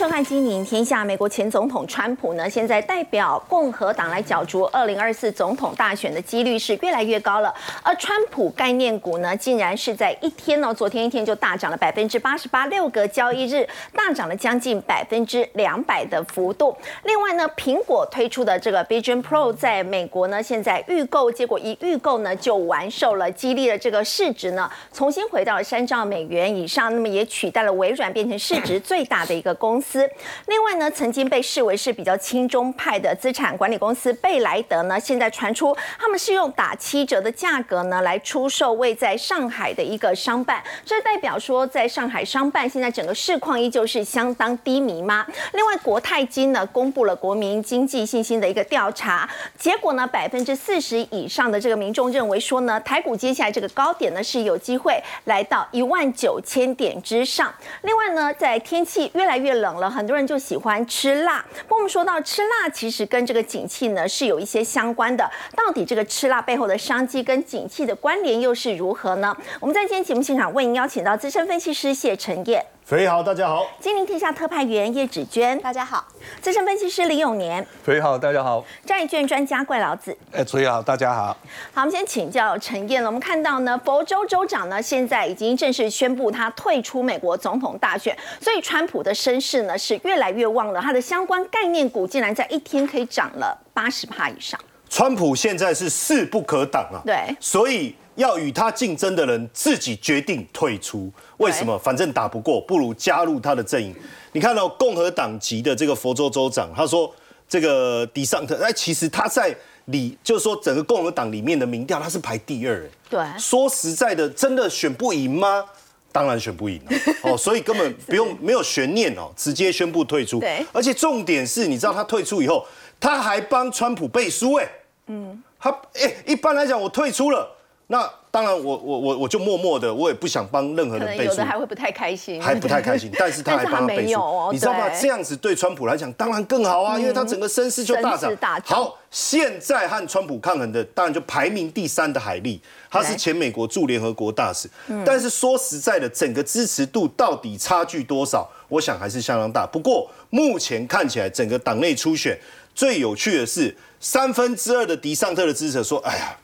收看《金营天下》。美国前总统川普呢，现在代表共和党来角逐二零二四总统大选的几率是越来越高了。而川普概念股呢，竟然是在一天呢，昨天一天就大涨了百分之八十八，六个交易日大涨了将近百分之两百的幅度。另外呢，苹果推出的这个 Vision Pro 在美国呢，现在预购，结果一预购呢就完售了，激励了这个市值呢重新回到了三兆美元以上，那么也取代了微软，变成市值最大的一个公司。司另外呢，曾经被视为是比较轻中派的资产管理公司贝莱德呢，现在传出他们是用打七折的价格呢来出售位在上海的一个商办，这代表说在上海商办现在整个市况依旧是相当低迷吗？另外，国泰金呢公布了国民经济信心的一个调查结果呢，百分之四十以上的这个民众认为说呢，台股接下来这个高点呢是有机会来到一万九千点之上。另外呢，在天气越来越冷了，很多人就喜欢吃辣。不过我们说到吃辣，其实跟这个景气呢是有一些相关的。到底这个吃辣背后的商机跟景气的关联又是如何呢？我们在今天节目现场为您邀请到资深分析师谢晨业。肥好，大家好。金陵天下特派员叶芷娟，大家好。资深分析师李永年，肥好，大家好。债券专家怪老子，哎，崔好，大家好。好，我们先请教陈燕了。我们看到呢，佛州州长呢现在已经正式宣布他退出美国总统大选，所以川普的声势呢是越来越旺了。他的相关概念股竟然在一天可以涨了八十帕以上。川普现在是势不可挡啊，对，所以要与他竞争的人自己决定退出。为什么？反正打不过，不如加入他的阵营。你看到共和党籍的这个佛州州长，他说这个迪尚特，哎，其实他在里，就是说整个共和党里面的民调，他是排第二。对，说实在的，真的选不赢吗？当然选不赢了。哦，所以根本不用没有悬念哦，直接宣布退出。对，而且重点是，你知道他退出以后，他还帮川普背书，哎。嗯，他哎，一般来讲，我退出了，那当然，我我我我就默默的，我也不想帮任何人背书，有的还会不太开心，还不太开心，但是 他还帮他背书，你知道吗？这样子对川普来讲当然更好啊，因为他整个声势就大涨。好，现在和川普抗衡的，当然就排名第三的海利，他是前美国驻联合国大使，但是说实在的，整个支持度到底差距多少？我想还是相当大。不过目前看起来，整个党内初选最有趣的是。三分之二的迪尚特的支持者说：“哎呀，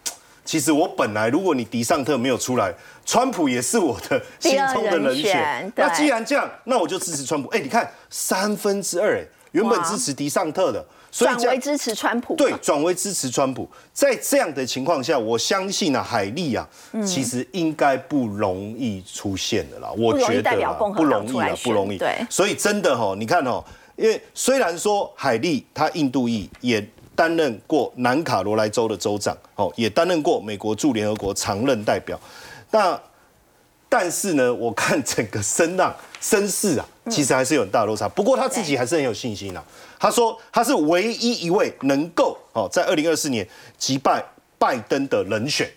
其实我本来如果你迪尚特没有出来，川普也是我的 心中的人选。那既然这样，那我就支持川普。哎，你看三分之二，哎，原本支持迪尚特的，转为支持川普。对，转为支持川普。在这样的情况下，我相信啊，海利啊，其实应该不容易出现的啦。我觉得不容易啊，不容易。对，所以真的哈，你看哦，因为虽然说海利他印度裔也。担任过南卡罗来州的州长，哦，也担任过美国驻联合国常任代表。那但是呢，我看整个声浪 声势啊，其实还是有很大落差。不过他自己还是很有信心啊。他说他是唯一一位能够哦，在二零二四年击败拜登的人选。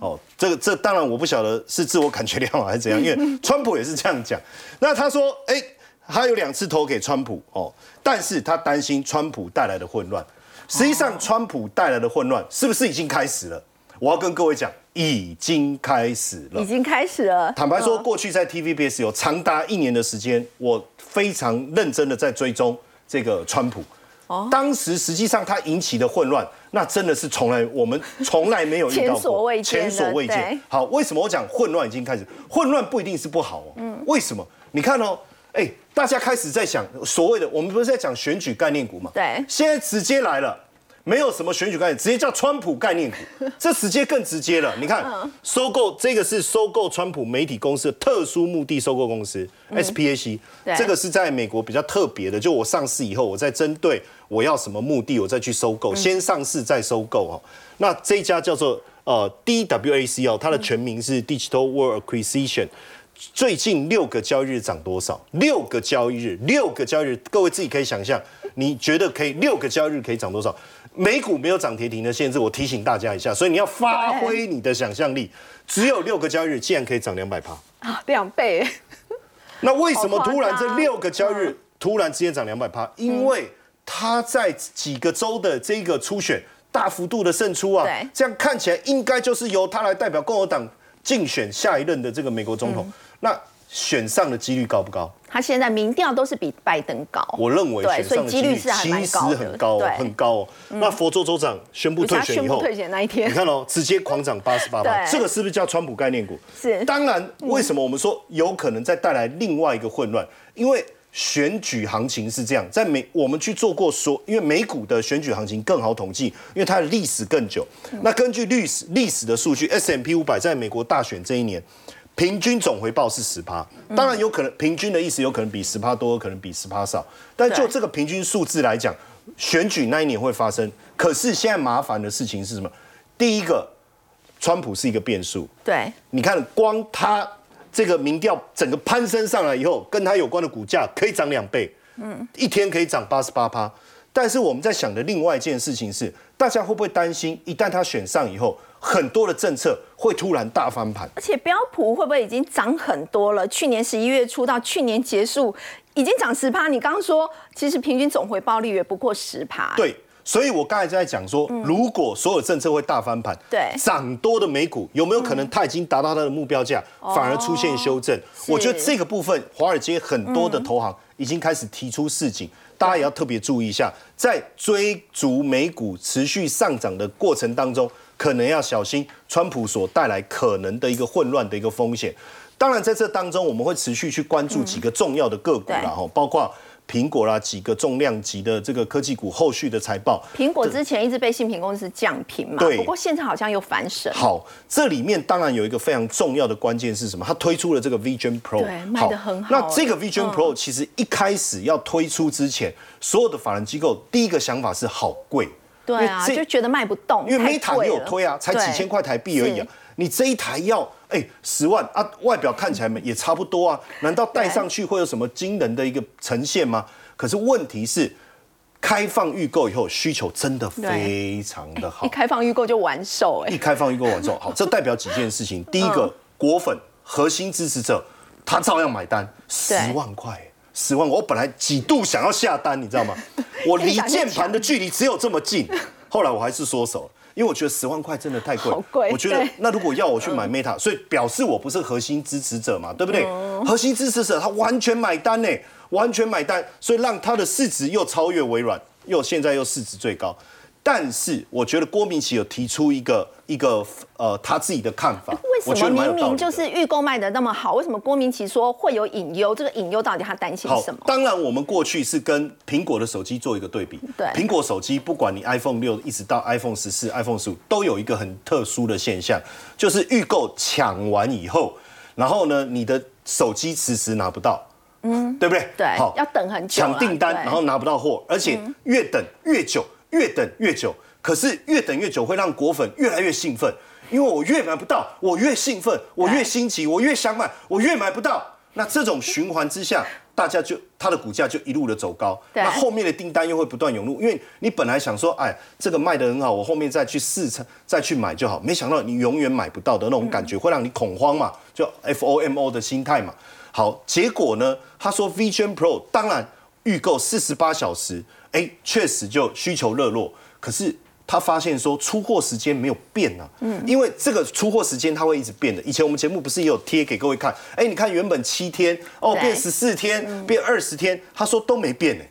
哦，这个这当然我不晓得是自我感觉良好还是怎样，因为 川普也是这样讲。那他说，哎，他有两次投给川普哦，但是他担心川普带来的混乱。实际上，川普带来的混乱是不是已经开始了？我要跟各位讲，已经开始了。已经开始了。坦白说，过去在 TVBS 有长达一年的时间，我非常认真的在追踪这个川普。哦。当时实际上他引起的混乱，那真的是从来我们 从来没有遇到过，前所未见。前所未见。好，为什么我讲混乱已经开始？混乱不一定是不好哦。嗯。为什么？你看哦。哎，大家开始在想所谓的，我们不是在讲选举概念股吗？对，现在直接来了，没有什么选举概念，直接叫川普概念股，这直接更直接了。你看，收购这个是收购川普媒体公司的特殊目的收购公司 SPAC，这个是在美国比较特别的，就我上市以后，我再针对我要什么目的，我再去收购，先上市再收购哦。那这一家叫做呃 DWAC 哦，它的全名是 Digital World Acquisition。最近六个交易日涨多少？六个交易日，六个交易日，各位自己可以想象，你觉得可以六个交易日可以涨多少？美股没有涨跌停的限制，我提醒大家一下，所以你要发挥你的想象力。只有六个交易日，竟然可以涨两百趴啊，两倍！那为什么突然这六个交易日突然之间涨两百趴？因为他在几个州的这个初选大幅度的胜出啊，这样看起来应该就是由他来代表共和党竞选下一任的这个美国总统。那选上的几率高不高？他现在民调都是比拜登高，我认为对，选上的所以几率是还其实蛮高的，很高哦，很高哦。那佛州州长宣布退选以后，退选那一天你，看哦，直接狂涨 八十八对这个是不是叫川普概念股？是当然，为什么我们说有可能再带来另外一个混乱？因为选举行情是这样，在美我们去做过说，因为美股的选举行情更好统计，因为它的历史更久。那根据历史历史的数据，S M P 五百在美国大选这一年。平均总回报是十趴，当然有可能平均的意思有可能比十趴多，有可能比十趴少，但就对这个平均数字来讲，选举那一年会发生。可是现在麻烦的事情是什么？第一个，川普是一个变数，对，你看，光他这个民调整个攀升上来以后，跟他有关的股价可以涨两倍，嗯，一天可以涨八十八趴。但是我们在想的另外一件事情是，大家会不会担心，一旦他选上以后，很多的政策会突然大翻盘？而且标普会不会已经涨很多了？去年十一月初到去年结束，已经涨十趴。你刚刚说，其实平均总回报率也不过十趴。对，所以我刚才在讲说，如果所有政策会大翻盘，嗯对嗯涨多的美股有没有可能它已经达到它的目标价，反而出现修正？我觉得这个部分，华尔街很多的投行已经开始提出示警，大家也要特别注意一下，在追逐美股持续上涨的过程当中，可能要小心川普所带来可能的一个混乱的一个风险。当然，在这当中，我们会持续去关注几个重要的个股啦，对哈，包括苹果啦，几个重量级的这个科技股后续的财报。苹果之前一直被信评公司降评嘛，对不过现在好像又反审。好，这里面当然有一个非常重要的关键是什么？它推出了这个 Vision Pro，对卖的很好那这个嗯 Vision Pro 其实一开始要推出之前，所有的法人机构第一个想法是好贵，对啊，就觉得卖不动，因为太 Meta 也有推啊，才几千块台币而已啊。你这一台要哎十万啊，外表看起来也差不多啊，难道戴上去会有什么惊人的一个呈现吗？可是问题是，开放预购以后需求真的非常的好。一，开放预购就完售哎、一开放预购完之后，好，这代表几件事情。第一个，嗯。果粉核心支持者他照样买单，十万块。十万，我本来几度想要下单，你知道吗？我离键盘的距离只有这么近，后来我还是缩手了，因为我觉得十万块真的太贵。我觉得那如果要我去买 Meta，所以表示我不是核心支持者嘛，对不对？嗯核心支持者他完全买单呢，完全买单，所以让他的市值又超越微软，又现在又市值最高。但是我觉得郭明奇有提出一个一个呃他自己的看法，为什么明明就是预购卖的那么好，为什么郭明奇说会有隐忧？这个隐忧到底他担心什么，？当然我们过去是跟苹果的手机做一个对比。对苹果手机不管你 iPhone 六一直到 iPhone 十四、iPhone 十五，都有一个很特殊的现象，就是预购抢完以后，然后呢，你的手机迟迟拿不到，嗯，对不对？对好，要等很久啊抢订单，然后拿不到货，而且越等越久，越等越久。可是越等越久，会让果粉越来越兴奋，因为我越买不到，我越兴奋，我越新奇，我越想买，我越买不到。那这种循环之下，大家就它的股价就一路的走高。那后面的订单又会不断涌入，因为你本来想说，哎，这个卖的很好，我后面再去试车再去买就好，没想到你永远买不到的那种感觉，会让你恐慌嘛，就 FOMO 的心态嘛。好，结果呢，他说 Vision Pro 当然预购四十八小时，哎，确实就需求热络，可是。他发现说出货时间没有变啊，嗯，因为这个出货时间它会一直变的。以前我们节目不是也有贴给各位看，哎，你看原本七天哦对变十四天，变二十天，他说都没变呢。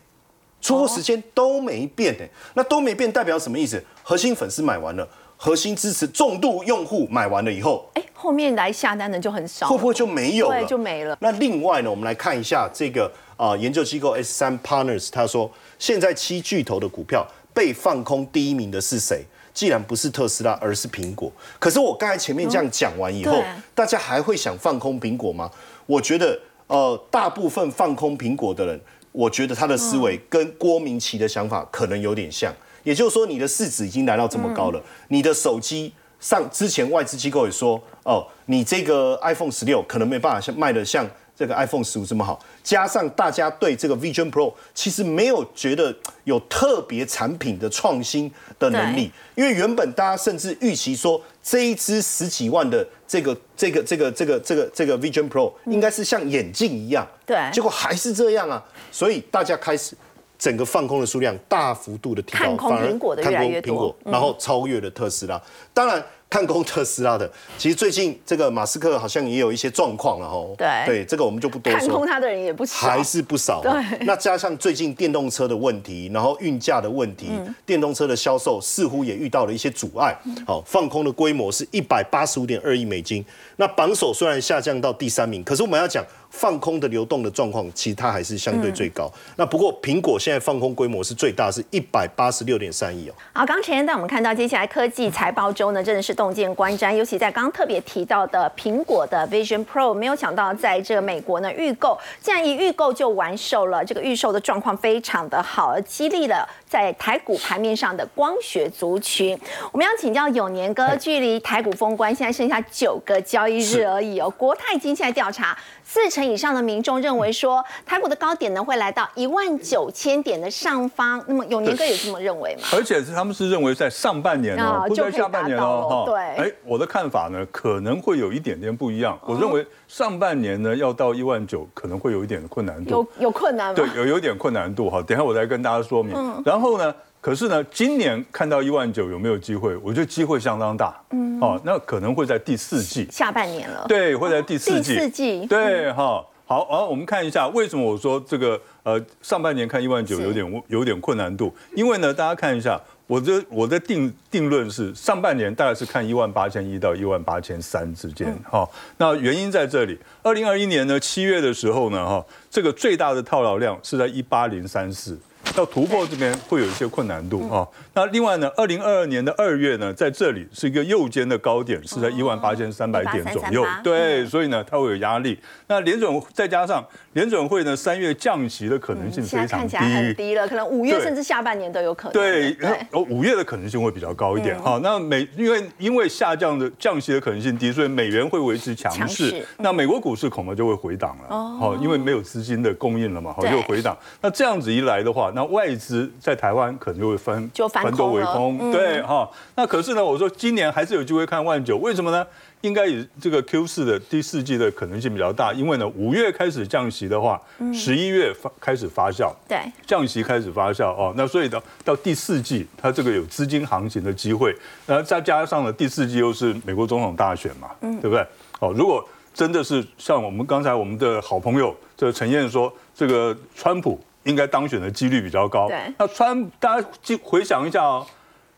出货时间都没变呢、那都没变代表什么意思？核心粉丝买完了，核心支持重度用户买完了以后，哎，后面来下单的就很少，会不会就没有了？对就没了那另外呢，我们来看一下这个啊、研究机构 S 三 Partners，他说现在七巨头的股票被放空第一名的是谁？既然不是特斯拉，而是苹果。可是我刚才前面这样讲完以后，对大家还会想放空苹果吗？我觉得，呃，大部分放空苹果的人，我觉得他的思维跟郭明奇的想法可能有点像。也就是说，你的市值已经来到这么高了，你的手机上之前外资机构也说，哦，你这个 iPhone 十六可能没办法像卖的像这个 iPhone 十五这么好，加上大家对这个 Vision Pro 其实没有觉得有特别产品的创新的能力，因为原本大家甚至预期说这一支十几万的这个这个这个这个这个这个 Vision Pro 应该是像眼镜一样，对。结果还是这样啊，所以大家开始。整个放空的数量大幅度的提高，看空反而苹果的看越来越多然后超越了特斯拉。当然，看空特斯拉的，其实最近这个马斯克好像也有一些状况了哈。对对，这个我们就不多说。看空他的人也不少，还是不少。对。那加上最近电动车的问题，然后运价的问题，电动车的销售似乎也遇到了一些阻碍。好，放空的规模是一百八十五点二亿美金。那榜首虽然下降到第三名，可是我们要讲。放空的流动的状况，其实它还是相对最高。那不过苹果现在放空规模是最大，是一百八十六点三亿哦。好，刚前段我们看到接下来科技财报周呢，真的是洞见观瞻。尤其在刚刚特别提到的苹果的 Vision Pro，没有想到在这个美国呢预购，竟然一预购就完售了。这个预售的状况非常的好，而激励了在台股盘面上的光学族群。我们要请教永年哥，距离台股封关现在剩下九个交易日而已哦。国泰金现在调查。四成以上的民众认为说，台股的高点呢会来到一万九千点的上方。那么永年哥也这么认为吗？而且是他们是认为在上半年哦，不在下半年哦。对。哎，我的看法呢可能会有一点点不一样。我认为上半年呢要到一万九可能会有一点困难度。有有困难吗？对，有有点困难度哈。等下我再跟大家说明。然后呢？可是呢，今年看到一万九有没有机会？我觉得机会相当大。嗯，哦，那可能会在第四季，下半年了。对，会在第四季。第四季。对，哈，好，啊，我们看一下为什么我说这个呃上半年看一万九有点有点困难度，因为呢，大家看一下，我的我的定定论是上半年大概是看一万八千一到一万八千三之间。哈，那原因在这里，二零二一年呢七月的时候呢，哈，这个最大的套牢量是在一八零三四。要突破这边会有一些困难度啊。那另外呢，二零二二年的二月呢，在这里是一个右肩的高点，是在一万八千三百点左右。对，所以呢，它会有压力。那联准再加上联准会呢，三月降息的可能性非常低，很低了，可能五月甚至下半年都有可能。对，哦，五月的可能性会比较高一点哈。那美因为因为下降的降息的可能性低，所以美元会维持强势。那美国股市恐怕就会回档了哦，因为没有资金的供应了嘛，好就回档。那这样子一来的话，那外资在台湾可能就会分就分多为空，对哈。那可是呢，我说今年还是有机会看万九，为什么呢？应该以这个 Q 四的第四季的可能性比较大，因为呢，五月开始降息的话，十一月发开始发酵，对，降息开始发酵哦。那所以到到第四季，它这个有资金行情的机会，然后再加上呢第四季又是美国总统大选嘛，对不对？哦，如果真的是像我们刚才我们的好朋友这个陈燕说，这个川普。应该当选的几率比较高。对，那川大家回想一下哦，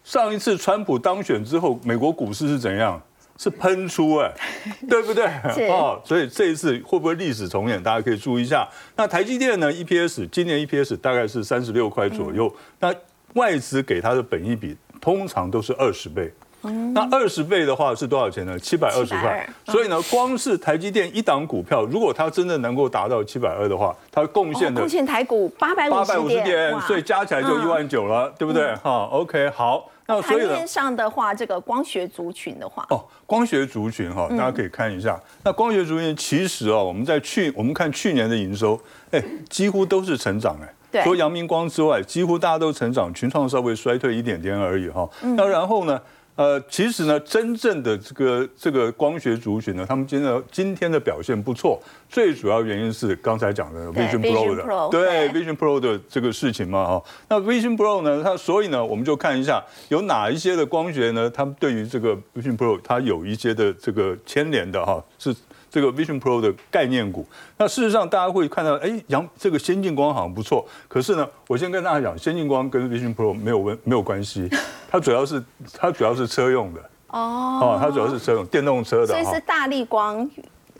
上一次川普当选之后，美国股市是怎样？是喷出哎，对不对？哦，所以这一次会不会历史重演？大家可以注意一下。那台积电呢？EPS 今年 EPS 大概是三十六块左右。那外资给它的本益比通常都是二十倍。那二十倍的话是多少钱呢？七百二十块。所以呢，光是台积电一档股票，如果它真的能够达到七百二的话，它贡献的贡献台股八百八百五十点，所以加起来就一万九了，对不对？哈，OK，好。那所以面上的话，这个光学族群的话，哦，光学族群哈，大家可以看一下。那光学族群其实哦，我们在去我们看去年的营收，哎，几乎都是成长哎，除了阳明光之外，几乎大家都成长，群创稍微衰退一点点而已哈。那然后呢？呃，其实呢，真正的这个这个光学族群呢，他们今天今天的表现不错，最主要原因是刚才讲的 Vision Pro 的，对 Vision Pro 的这个事情嘛，哈。那 Vision Pro 呢，它所以呢，我们就看一下有哪一些的光学呢，他们对于这个 Vision Pro 它有一些的这个牵连的哈，是。这个 Vision Pro 的概念股，那事实上大家会看到，哎，杨这个先进光好像不错，可是呢，我先跟大家讲，先进光跟 Vision Pro 没有问没有关系，它主要是它主要是车用的哦，哦，它主要是车用电动车的，所以是大力光，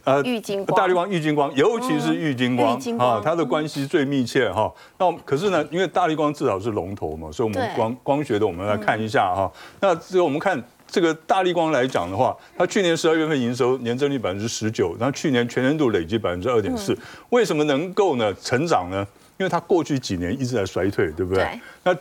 呃，玉金光，大力光玉金光，尤其是玉金光啊，它的关系最密切哈。那可是呢，因为大力光至少是龙头嘛，所以我们光光学的我们来看一下哈。那这个我们看。这个大力光来讲的话，它去年十二月份营收年增率百分之十九，然后去年全年度累计百分之二点四，为什么能够呢成长呢？因为它过去几年一直在衰退，对不对？那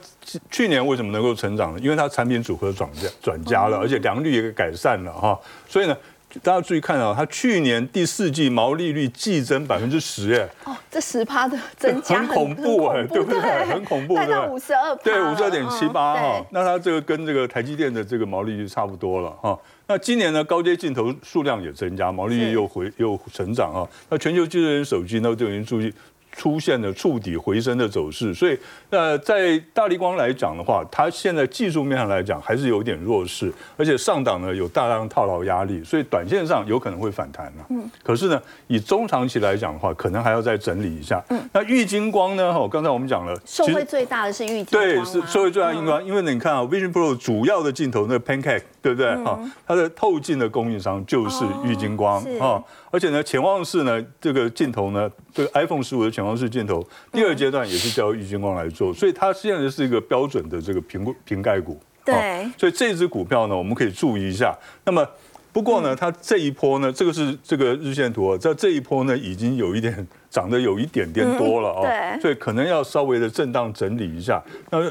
去年为什么能够成长呢？因为它产品组合转加转加了，而且良率也改善了哈，所以呢。大家注意看啊，它去年第四季毛利率季增百分之十，哎，哦，这十趴的 增加很恐怖哎，对不对？很恐怖，对，五十二，对，五十二点七八哈。那它这个跟这个台积电的这个毛利率差不多了哈。那今年呢，高阶镜头数量也增加，毛利率又回又成长啊。那全球智能手机呢，就已经注意。出现了触底回升的走势，所以呃，在大力光来讲的话，它现在技术面上来讲还是有点弱势，而且上档呢有大量套牢压力，所以短线上有可能会反弹了。嗯，可是呢，以中长期来讲的话，可能还要再整理一下。嗯，那玉金光呢？哈，刚才我们讲了，受惠最大的是玉金光，对，是受惠最大的金光，因为你看啊，Vision Pro 主要的镜头那 Pancake。对不对？哈，它的透镜的供应商就是玉金光啊，而且呢，潜望式呢这个镜头呢，这个 iPhone 十五的潜望式镜头，第二阶段也是叫玉金光来做，所以它现在是一个标准的这个瓶瓶盖股。对，所以这只股票呢，我们可以注意一下。那么不过呢，它这一波呢，这个是这个日线图，在这一波呢，已经有一点 涨得有一点点多了啊，所以可能要稍微的震荡整理一下。那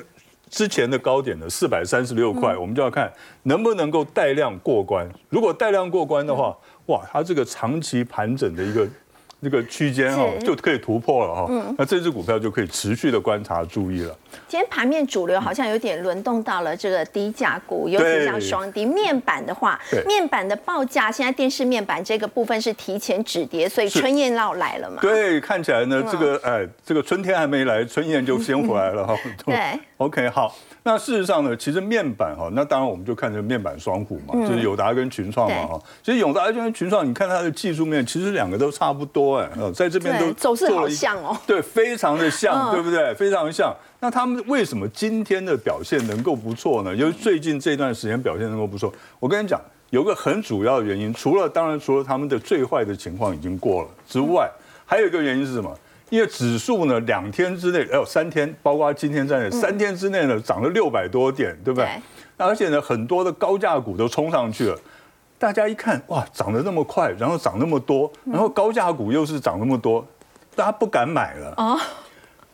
之前的高点的四百三十六块，我们就要看能不能够带量过关。如果带量过关的话，哇，它这个长期盘整的一个。那个区间哦就可以突破了哈，那这只股票就可以持续的观察注意了。今天盘面主流好像有点轮动到了这个低价股，尤其像双低面板的话，面板的报价现在电视面板这个部分是提前止跌，所以春燕要来了嘛？对，看起来呢，这个哎，这个春天还没来，春燕就先回来了哈。对，OK，好。那事实上呢，其实面板哈，那当然我们就看这个面板双虎嘛，就是友达跟群创嘛哈。其实友达跟群创，你看它的技术面，其实两个都差不多哎，在这边都走势好像哦，对，非常的像，对不对？非常像。那他们为什么今天的表现能够不错呢？因为最近这段时间表现能够不错。我跟你讲，有个很主要的原因，除了当然除了他们的最坏的情况已经过了之外，还有一个原因是什么？因为指数呢，两天之内，哎呦，三天，包括今天在内，三天之内呢，涨了六百多点，对不对？那而且呢，很多的高价股都冲上去了。大家一看，哇，涨得那么快，然后涨那么多，然后高价股又是涨那么多，大家不敢买了。啊，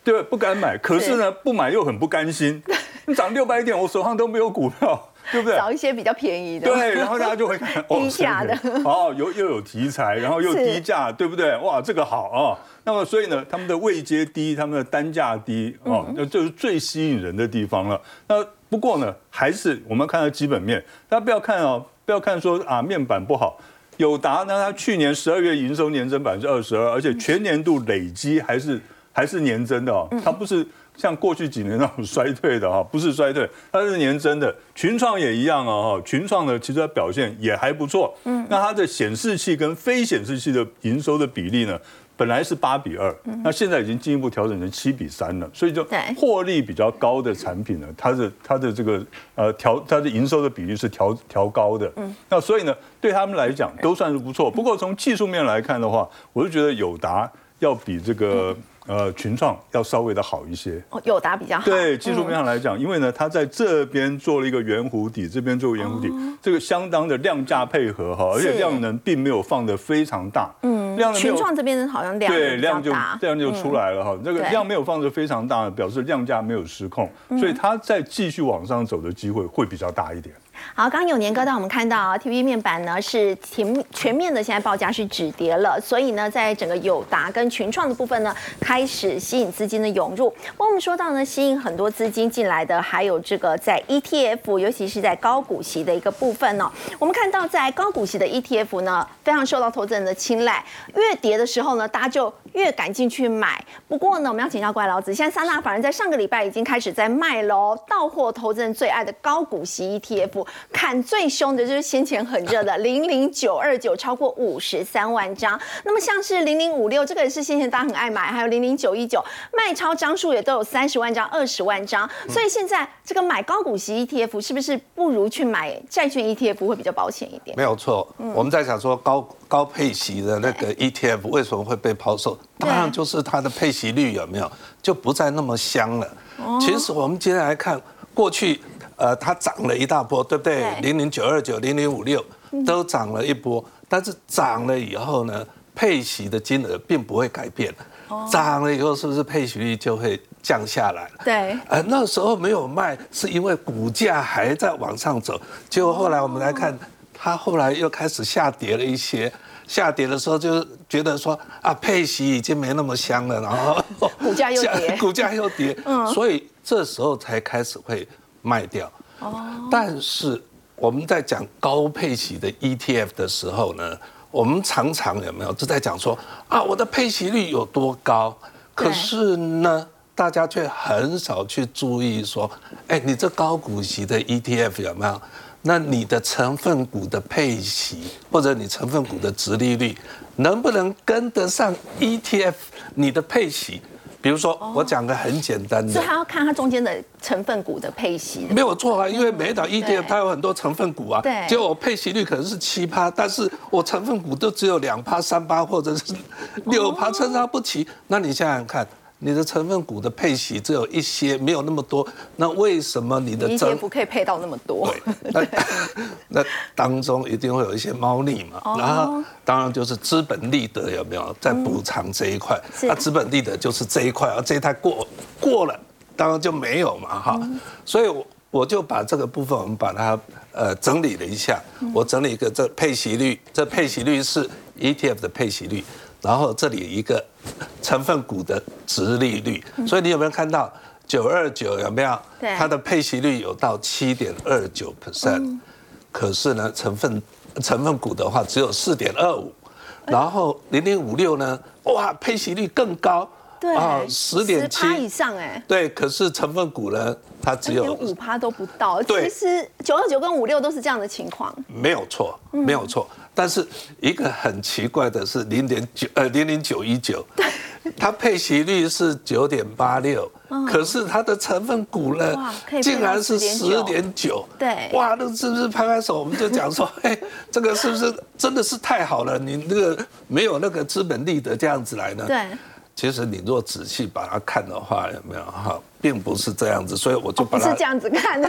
对，不敢买。可是呢，不买又很不甘心。你涨六百点，我手上都没有股票。对不对？找一些比较便宜的。对，然后大家就会看 低价的。哦，有又有题材，然后又低价，对不对？哇，这个好啊。那么所以呢，他们的位阶低，他们的单价低，哦，那就是最吸引人的地方了。那不过呢，还是我们看到基本面，大家不要看哦，不要看说啊面板不好。友达呢，它去年十二月营收年增百分之二十二，而且全年度累积还是还是年增的哦，它不是。像过去几年那种衰退的哈，不是衰退，它是年增的。群创也一样啊哈，群创呢其实它表现也还不错。嗯，那它的显示器跟非显示器的营收的比例呢，本来是八比二，那现在已经进一步调整成七比三了。所以就获利比较高的产品呢，它的它的这个呃调它的营收的比例是调调高的。嗯，那所以呢，对他们来讲都算是不错。不过从技术面来看的话，我就觉得友达要比这个。呃，群创要稍微的好一些，哦，友达比较好。对，技术面上来讲，因为呢，它在这边做了一个圆弧底，这边做圆弧底，这个相当的量价配合哈，而且量能并没有放的非常大。嗯，量群创这边好像量对量就量就出来了哈，这个量没有放的非常大，表示量价没有失控，所以它再继续往上走的机会会比较大一点。好，刚刚有年哥带我们看到啊 TV 面板呢是全全面的，现在报价是止跌了，所以呢，在整个友达跟群创的部分呢，开始吸引资金的涌入。那我们说到呢，吸引很多资金进来的，还有这个在 ETF，尤其是在高股息的一个部分呢。我们看到在高股息的 ETF 呢，非常受到投资人的青睐，越跌的时候呢，大家就越敢进去买。不过呢，我们要请教怪老子，现在三大法人在上个礼拜已经开始在卖喽，到货投资人最爱的高股息 ETF。砍最凶的就是先前很热的零零九二九，超过五十三万张。那么像是零零五六，这个也是先前大家很爱买，还有零零九一九，卖超张数也都有三十万张、二十万张。所以现在这个买高股息 ETF 是不是不如去买债券 ETF 会比较保险一点？没有错，我们在想说高高配息的那个 ETF 为什么会被抛售？当然就是它的配息率有没有就不再那么香了。其实我们接下来看过去。呃，它涨了一大波，对不对？零零九二九、零零五六都涨了一波，但是涨了以后呢，配息的金额并不会改变。涨了以后，是不是配息率就会降下来了？对。呃，那时候没有卖，是因为股价还在往上走。结果后来我们来看，它后来又开始下跌了一些。下跌的时候，就觉得说啊，配息已经没那么香了，然后 股价又跌，股价又跌。嗯。所以这时候才开始会。卖掉，哦，但是我们在讲高配息的 ETF 的时候呢，我们常常有没有就在讲说啊，我的配息率有多高？可是呢，大家却很少去注意说，哎，你这高股息的 ETF 有没有？那你的成分股的配息，或者你成分股的值利率，能不能跟得上 ETF 你的配息？比如说，我讲个很简单的，所以他要看它中间的成分股的配息。没有错啊，因为每一档 ETF 它有很多成分股啊，对，结果我配息率可能是七趴，但是我成分股都只有两趴、三趴或者是六趴，参差不齐。那你想想看。你的成分股的配息只有一些，没有那么多，那为什么你的 ETF 可以配到那么多？对，那 那当中一定会有一些猫腻嘛。然后当然就是资本利得有没有在补偿这一块？那资本利得就是这一块，而这一块过过了，当然就没有嘛哈。所以我我就把这个部分我们把它呃整理了一下，我整理一个这配息率，这配息率是 ETF 的配息率。然后这里一个成分股的值利率，所以你有没有看到九二九有没有？它的配息率有到七点二九 percent，可是呢，成分成分股的话只有四点二五，然后零零五六呢，哇，配息率更高，对啊，十点七以上哎，对，可是成分股呢，它只有五趴都不到。其实九二九跟五六都是这样的情况，没有错，没有错。但是一个很奇怪的是零点九呃零零九一九，它配息率是九点八六，可是它的成分股呢，竟然是十点九，对，哇，那是不是拍拍手？我们就讲说，哎，这个是不是真的是太好了？你那个没有那个资本利得这样子来呢？对。其实你若仔细把它看的话，有没有？哈，并不是这样子，所以我就把它是这样子看。的，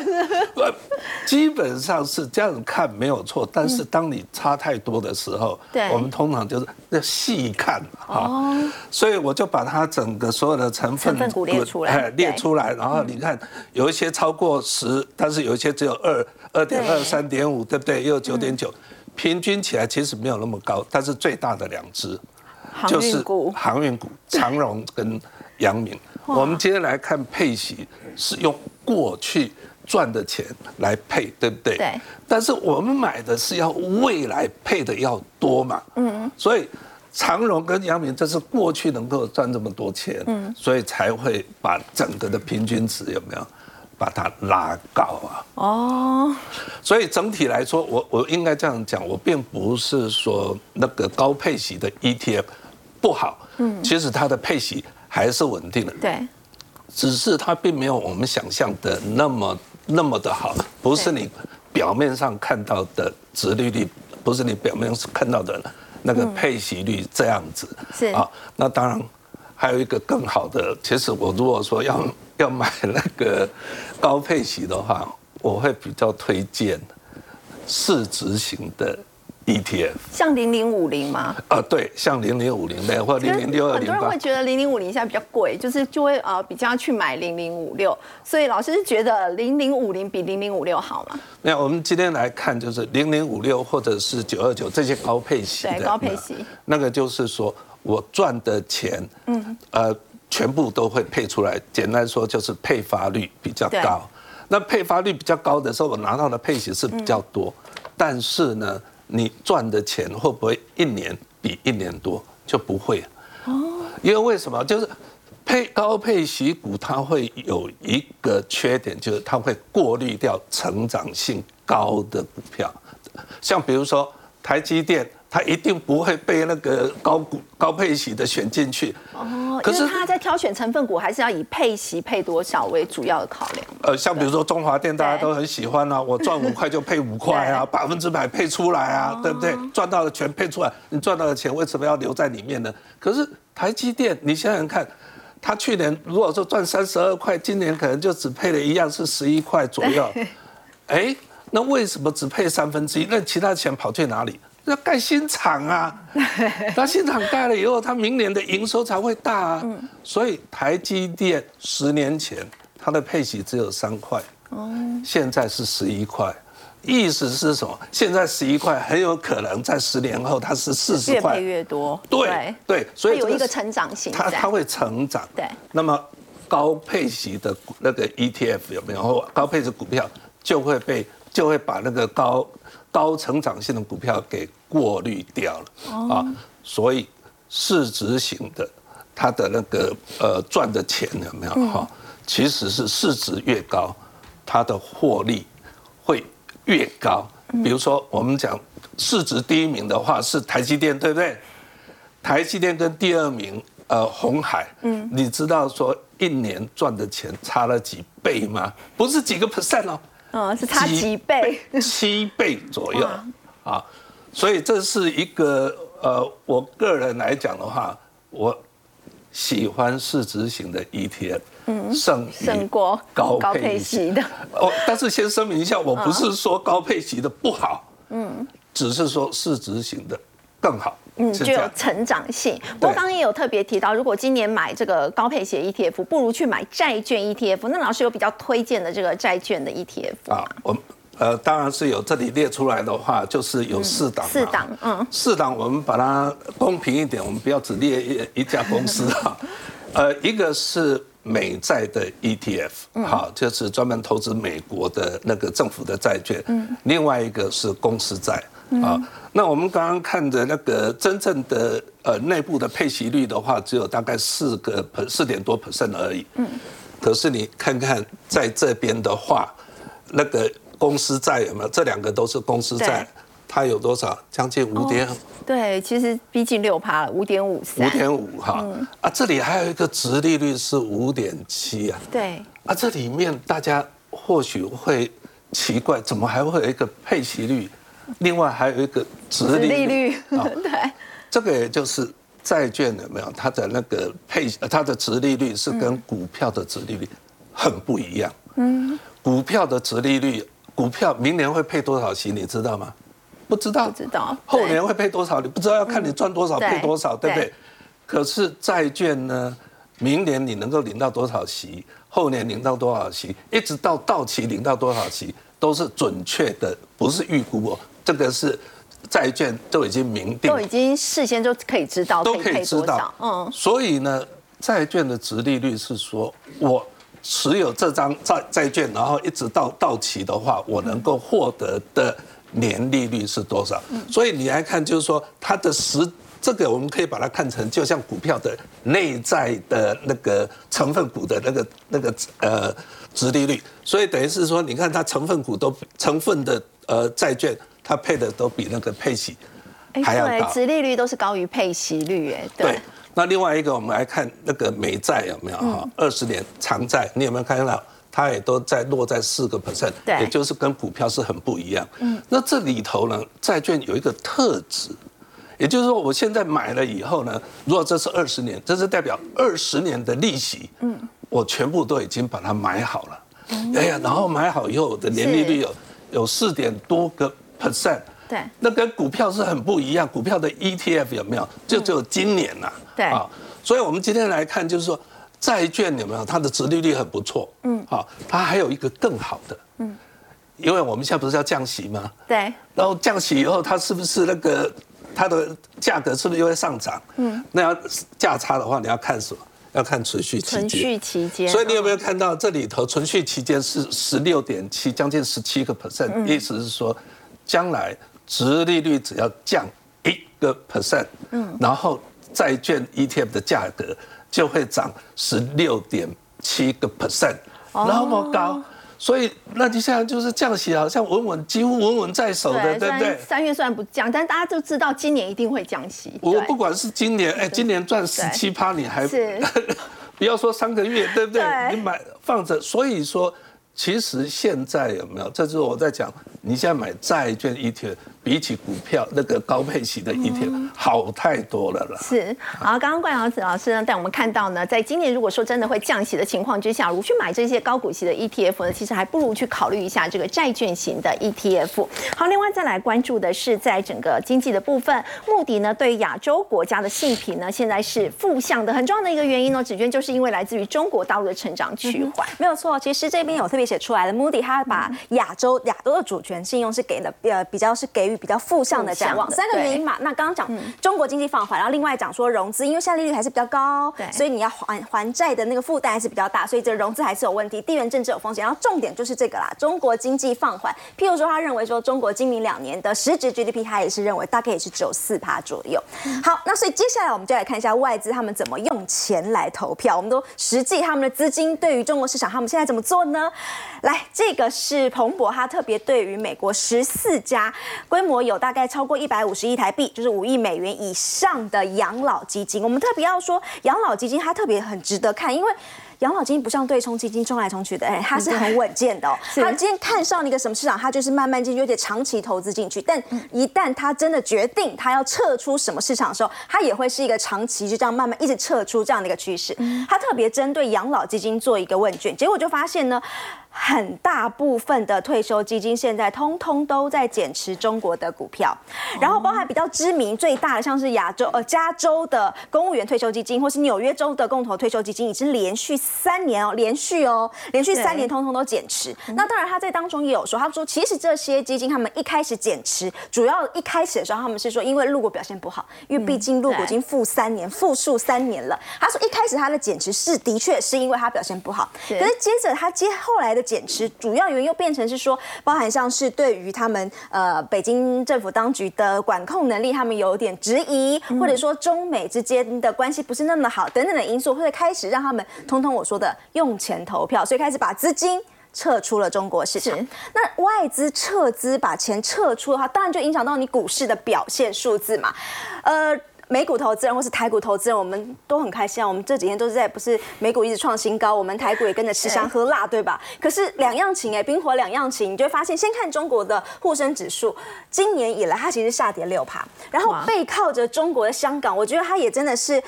基本上是这样看没有错，但是当你差太多的时候，对，我们通常就是要细看哈，所以我就把它整个所有的成分成分股列出来，列出来，然后你看有一些超过十，但是有一些只有二二点二三点五，对。不对？又九点九，平均起来其实没有那么高，但是最大的两只。就是航运股，长荣跟阳明。我们接下来看配息，是用过去赚的钱来配，对不对？对。但是我们买的是要未来配的要多嘛？嗯。所以长荣跟阳明，这是过去能够赚这么多钱，嗯，所以才会把整个的平均值有没有把它拉高啊？哦。所以整体来说，我我应该这样讲，我并不是说那个高配息的 ETF。不好，嗯，其实它的配息还是稳定的，对，只是它并没有我们想象的那么那么的好，不是你表面上看到的殖利率，不是你表面上看到的那个配息率这样子，是。啊，那当然还有一个更好的，其实我如果说要 要买那个高配息的话，我会比较推荐市值型的。ETF 像零零五零吗？啊，对，像零零五零的或零零六二零很多人会觉得零零五零现在比较贵，就是就会呃比较去买零零五六。所以老师是觉得零零五零比零零五六好吗？那我们今天来看，就是零零五六或者是九二九这些高配型的，高配型，那个就是说我赚的钱，嗯，呃，全部都会配出来。简单说就是配发率比较高。那配发率比较高的时候，我拿到的配息是比较多，但是呢。你赚的钱会不会一年比一年多？就不会哦，因为为什么？就是配高配息股，它会有一个缺点，就是它会过滤掉成长性高的股票，像比如说台积电。他一定不会被那个高股高配息的选进去哦。可是他在挑选成分股，还是要以配息配多少为主要的考量。呃，像比如说中华电，大家都很喜欢啊，我赚 五块就配五块啊，百分之百配出来啊，对不对？赚到的全配出来，你赚到的钱为什么要留在里面呢？可是台积电，你想想看，他去年如果说赚三十二块，今年可能就只配了一样是十一块左右。哎，那为什么只配三分之一？那其他钱跑去哪里？要盖新厂啊，那新厂盖了以后，它明年的营收才会大啊。所以台积电十年前它的配息只有三块，现在是十一块，意思是什么？现在十一块很有可能在十年后它是四十块，越配越多。对对，所以有一个成长性，它它会成长。对，那么高配息的那个 ETF 有没有？高配息股票就会被就会把那个高。高成长性的股票给过滤掉了啊，所以市值型的它的那个呃赚的钱有没有哈？其实是市值越高，它的获利会越高。比如说我们讲市值第一名的话是台积电，对不对？台积电跟第二名呃红海，嗯，你知道说一年赚的钱差了几倍吗？不是几个 percent 哦，嗯，是差几倍，七倍左右啊。所以这是一个呃，我个人来讲的话，我。喜欢市值型的 ETF，嗯，胜胜过高配息的。哦，但是先声明一下，我不是说高配息的不好，嗯，只是说市值型的更好，嗯，具有成长性。不过刚刚也有特别提到，如果今年买这个高配鞋 ETF，不如去买债券 ETF。那老师有比较推荐的这个债券的 ETF 啊？我。呃，当然是有这里列出来的话，就是有四档。四档，嗯。四档，我们把它公平一点，我们不要只列一一家公司哈。呃，一个是美债的 ETF，好，就是专门投资美国的那个政府的债券。嗯。另外一个是公司债，啊，那我们刚刚看的那个真正的呃内部的配息率的话，只有大概四个四点多 percent 而已。嗯。可是你看看在这边的话，那个。公司债有没有？这两个都是公司债，它有多少？将近五点。对，其实逼近六趴了，五点五三。五点五哈啊，这里还有一个值利率是五点七啊。对啊，这里面大家或许会奇怪，怎么还会有一个配息率？另外还有一个值利率。对，这个也就是债券有没有？它的那个配，它的值利率是跟股票的值利率很不一样。嗯，股票的值利率。股票明年会配多少息，你知道吗？不知道。知道。后年会配多少？你不知道，要看你赚多少配多少，对不对？可是债券呢？明年你能够领到多少息？后年领到多少息？一直到到期领到多少息，都是准确的，不是预估哦。这个是债券都已经明定，都已经事先就可以知道，都可以知道。嗯。所以呢，债券的值利率是说我。持有这张债债券，然后一直到到期的话，我能够获得的年利率是多少？所以你来看，就是说它的实这个我们可以把它看成就像股票的内在的那个成分股的那个那个呃值利率。所以等于是说，你看它成分股都成分的呃债券，它配的都比那个配息还要高，殖利率都是高于配息率，哎，对。那另外一个，我们来看那个美债有没有哈？二十年长债，你有没有看到？它也都在落在四个 percent，也就是跟股票是很不一样。嗯，那这里头呢，债券有一个特质，也就是说，我现在买了以后呢，如果这是二十年，这是代表二十年的利息，嗯，我全部都已经把它买好了。哎呀，然后买好以后，我的年利率有有四点多个 percent。对，那跟股票是很不一样。股票的 ETF 有没有？就只有今年呐。对啊，所以我们今天来看，就是说债券有没有它的殖利率很不错。嗯，好，它还有一个更好的。嗯，因为我们现在不是要降息吗？对。然后降息以后，它是不是那个它的价格是不是又会上涨？嗯，那要价差的话，你要看什么？要看存续期间。存续期间。所以你有没有看到这里头存续期间是十六点七，将近十七个 percent？意思是说，将来。值利率只要降一个 percent，嗯，然后债券 ETF 的价格就会涨十六点七个 percent，那么高，所以那你现在就是降息，好像稳稳几乎稳稳在手的，对不对？三月虽然不降，但大家都知道今年一定会降息。我不管是今年，哎，今年赚十七趴，你还 不要说三个月，对不对？你买放着，所以说。其实现在有没有？这就是我在讲，你现在买债券 ETF，比起股票那个高配息的 ETF 好太多了啦。是，好，刚刚冠尧子老师呢带我们看到呢，在今年如果说真的会降息的情况之下，如去买这些高股息的 ETF 呢，其实还不如去考虑一下这个债券型的 ETF。好，另外再来关注的是在整个经济的部分，目的呢对亚洲国家的信评呢现在是负向的，很重要的一个原因呢，指娟就是因为来自于中国大陆的成长趋缓。没有错，其实这边有特别。写出来的 Moody，他把亚洲亚洲的主权。权信用是给的呃比较是给予比较负向的展望。三个原因嘛，那刚刚讲中国经济放缓，然后另外讲说融资，因为现在利率还是比较高，所以你要还还债的那个负担还是比较大，所以这融资还是有问题，地缘政治有风险。然后重点就是这个啦，中国经济放缓，譬如说他认为说中国今明两年的实质 GDP，他也是认为大概也是只有四趴左右。好，那所以接下来我们就来看一下外资他们怎么用钱来投票，我们都实际他们的资金对于中国市场，他们现在怎么做呢？来，这个是彭博，他特别对于美国十四家规模有大概超过一百五十亿台币，就是五亿美元以上的养老基金。我们特别要说，养老基金它特别很值得看，因为。养老金不像对冲基金冲来冲去的，哎，它是很稳健的。它今天看上一个什么市场，它就是慢慢进去，而且长期投资进去。但一旦它真的决定它要撤出什么市场的时候，它也会是一个长期就这样慢慢一直撤出这样的一个趋势。它特别针对养老基金做一个问卷，结果就发现呢。很大部分的退休基金现在通通都在减持中国的股票，然后包含比较知名最大的，像是亚洲呃加州的公务员退休基金，或是纽约州的共同退休基金，已经连续三年哦，连续哦，连续三年通通都减持。那当然他在当中也有说，他说其实这些基金他们一开始减持，主要一开始的时候他们是说因为入股表现不好，因为毕竟入股已经负三年，负数三年了。他说一开始他的减持是的确是因为他表现不好，可是接着他接后来的。减持主要原因又变成是说，包含像是对于他们呃北京政府当局的管控能力，他们有点质疑，或者说中美之间的关系不是那么好等等的因素，会开始让他们通通我说的用钱投票，所以开始把资金撤出了中国市场。那外资撤资把钱撤出的话，当然就影响到你股市的表现数字嘛，呃。美股投资人或是台股投资人，我们都很开心啊！我们这几天都是在不是美股一直创新高，我们台股也跟着吃香喝辣，对吧？可是两样情哎，冰火两样情，你就会发现，先看中国的沪深指数，今年以来它其实下跌六趴，然后背靠着中国的香港，我觉得它也真的是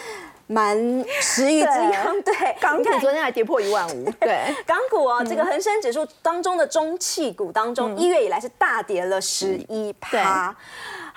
蛮食欲之殃。对，港股昨天还跌破一万五。对，港股哦，这个恒生指数当中的中气股当中，一月以来是大跌了十一趴。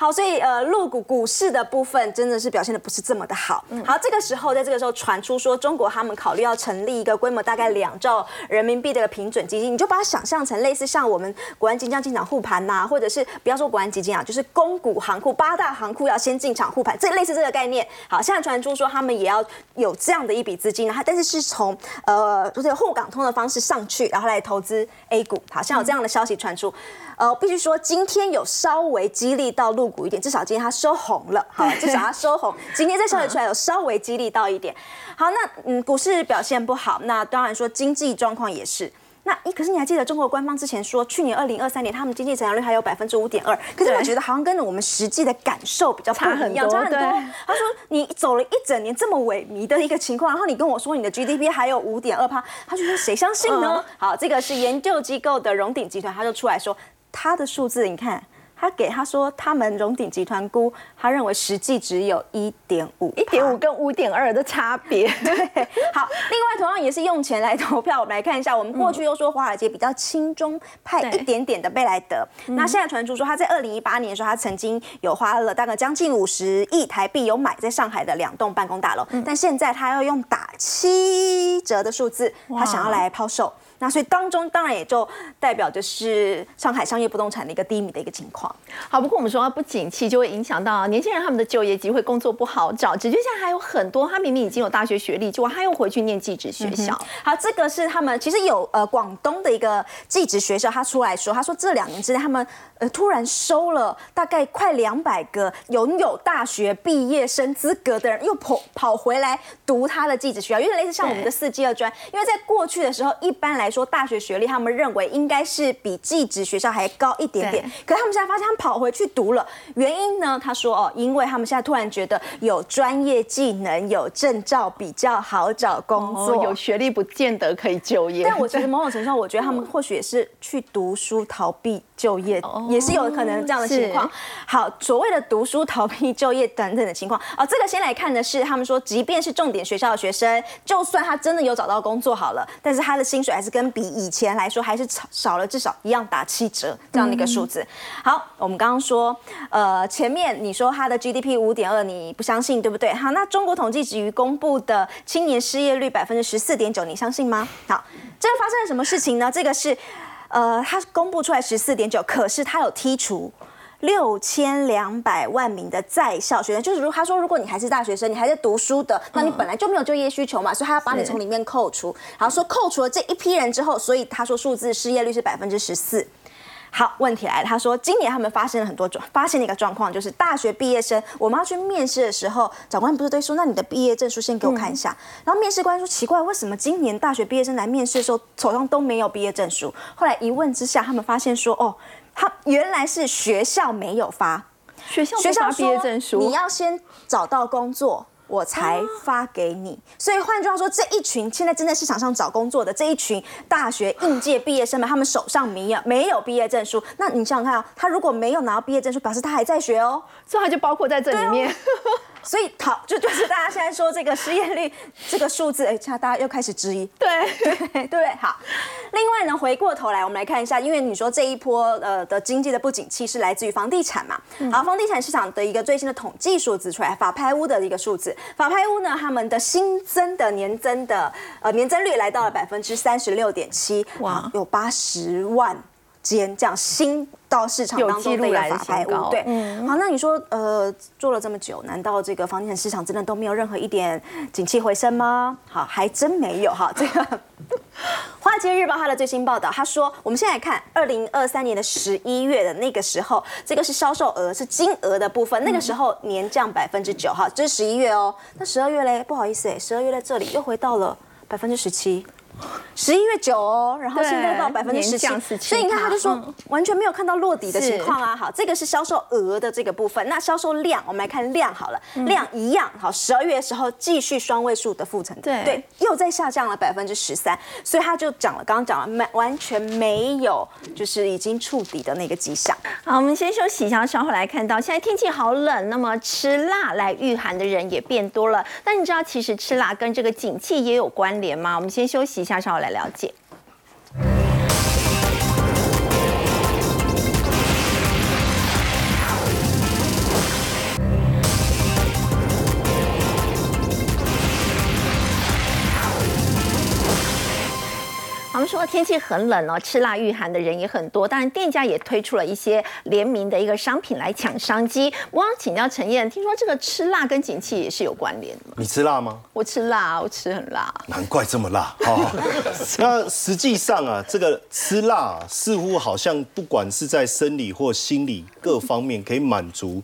好，所以呃，陆股股市的部分真的是表现的不是这么的好。好，这个时候在这个时候传出说，中国他们考虑要成立一个规模大概两兆人民币的一个平准基金，你就把它想象成类似像我们国安金将进场护盘呐，或者是不要说国安基金啊，就是公股行库八大行库要先进场护盘，这类似这个概念。好，现在传出说他们也要有这样的一笔资金，然后但是是从呃就是沪港通的方式上去，然后来投资 A 股，好像有这样的消息传出。呃，必须说今天有稍微激励到入股一点，至少今天它收红了，好，至少它收红。今天再消息出来有稍微激励到一点。好，那嗯，股市表现不好，那当然说经济状况也是。那你可是你还记得中国官方之前说，去年二零二三年他们经济增长率还有百分之五点二，可是我觉得好像跟我们实际的感受比较差很多。差很多。他说你走了一整年这么萎靡的一个情况，然后你跟我说你的 GDP 还有五点二趴，他就说谁相信呢？好，这个是研究机构的荣鼎集团，他就出来说。他的数字，你看，他给他说，他们荣鼎集团估，他认为实际只有一点五，一点五跟五点二的差别。对，好，另外同样也是用钱来投票，我们来看一下，我们过去又说华尔街比较轻中派一点点的贝莱德，那现在传出说他在二零一八年的时候，他曾经有花了大概将近五十亿台币，有买在上海的两栋办公大楼，但现在他要用打七折的数字，他想要来抛售。那所以当中当然也就代表的是上海商业不动产的一个低迷的一个情况。好，不过我们说不景气就会影响到年轻人他们的就业机会，工作不好找。只觉现在还有很多，他明明已经有大学学历，结果他又回去念技职学校。好，这个是他们其实有呃广东的一个技职学校，他出来说，他说这两年之内他们呃突然收了大概快两百个拥有大学毕业生资格的人，又跑跑回来读他的技职学校，有点类似像我们的四技二专。因为在过去的时候，一般来说大学学历，他们认为应该是比技职学校还高一点点。可他们现在发现，他们跑回去读了，原因呢？他说哦，因为他们现在突然觉得有专业技能、有证照比较好找工作，有学历不见得可以就业。但我觉得某种程度上，我觉得他们或许也是去读书逃避就业，也是有可能这样的情况。好，所谓的读书逃避就业等等的情况哦，这个先来看的是，他们说，即便是重点学校的学生，就算他真的有找到工作好了，但是他的薪水还是跟跟比以前来说，还是少少了至少一样打七折这样的一个数字。好，我们刚刚说，呃，前面你说它的 GDP 五点二，你不相信对不对？好，那中国统计局公布的青年失业率百分之十四点九，你相信吗？好，这个发生了什么事情呢？这个是。呃，他公布出来十四点九，可是他有剔除。六千两百万名的在校学生，就是如他说，如果你还是大学生，你还在读书的，那你本来就没有就业需求嘛，所以他要把你从里面扣除。然后说扣除了这一批人之后，所以他说数字失业率是百分之十四。好，问题来了，他说今年他们发生了很多状，发现了一个状况，就是大学毕业生我们要去面试的时候，长官不是对说，那你的毕业证书先给我看一下。然后面试官说奇怪，为什么今年大学毕业生来面试的时候手上都没有毕业证书？后来一问之下，他们发现说哦。他原来是学校没有发，学校学校毕业证书，你要先找到工作，我才发给你。所以换句话说，这一群现在正在市场上找工作的这一群大学应届毕业生们，他们手上没有没有毕业证书。那你想想看啊，他如果没有拿到毕业证书，表示他还在学哦，所以他就包括在这里面。所以，好，就就是大家现在说这个失业率 这个数字，哎，大家又开始质疑，对。对对，好。另外呢，回过头来，我们来看一下，因为你说这一波呃的经济的不景气是来自于房地产嘛，好，房地产市场的一个最新的统计数字出来，法拍屋的一个数字，法拍屋呢，他们的新增的年增的呃年增率来到了百分之三十六点七，哇，有八十万间这样新。到市场当中的一个法拍屋，对，好，那你说，呃，做了这么久，难道这个房地产市场真的都没有任何一点景气回升吗？好，还真没有哈。这个 《华尔街日报》它的最新报道，他说，我们现在看二零二三年的十一月的那个时候，这个是销售额，是金额的部分，那个时候年降百分之九，哈，这是十一月哦。那十二月嘞，不好意思哎，十二月在这里又回到了百分之十七。十一月九哦，然后现在到百分之十七，所以你看他就说完全没有看到落底的情况啊。好，这个是销售额的这个部分，那销售量我们来看量好了，量一样好。十二月的时候继续双位数的负成长对，又在下降了百分之十三，所以他就讲了，刚刚讲了没完全没有就是已经触底的那个迹象。好，我们先休息一下，稍后来看到现在天气好冷，那么吃辣来御寒的人也变多了。但你知道其实吃辣跟这个景气也有关联吗？我们先休息一下。下稍后来了解。说天气很冷哦，吃辣御寒的人也很多，当然店家也推出了一些联名的一个商品来抢商机。我想请教陈燕，听说这个吃辣跟景气也是有关联的吗？你吃辣吗？我吃辣，我吃很辣。难怪这么辣哈。那实际上啊，这个吃辣似乎好像不管是在生理或心理各方面，可以满足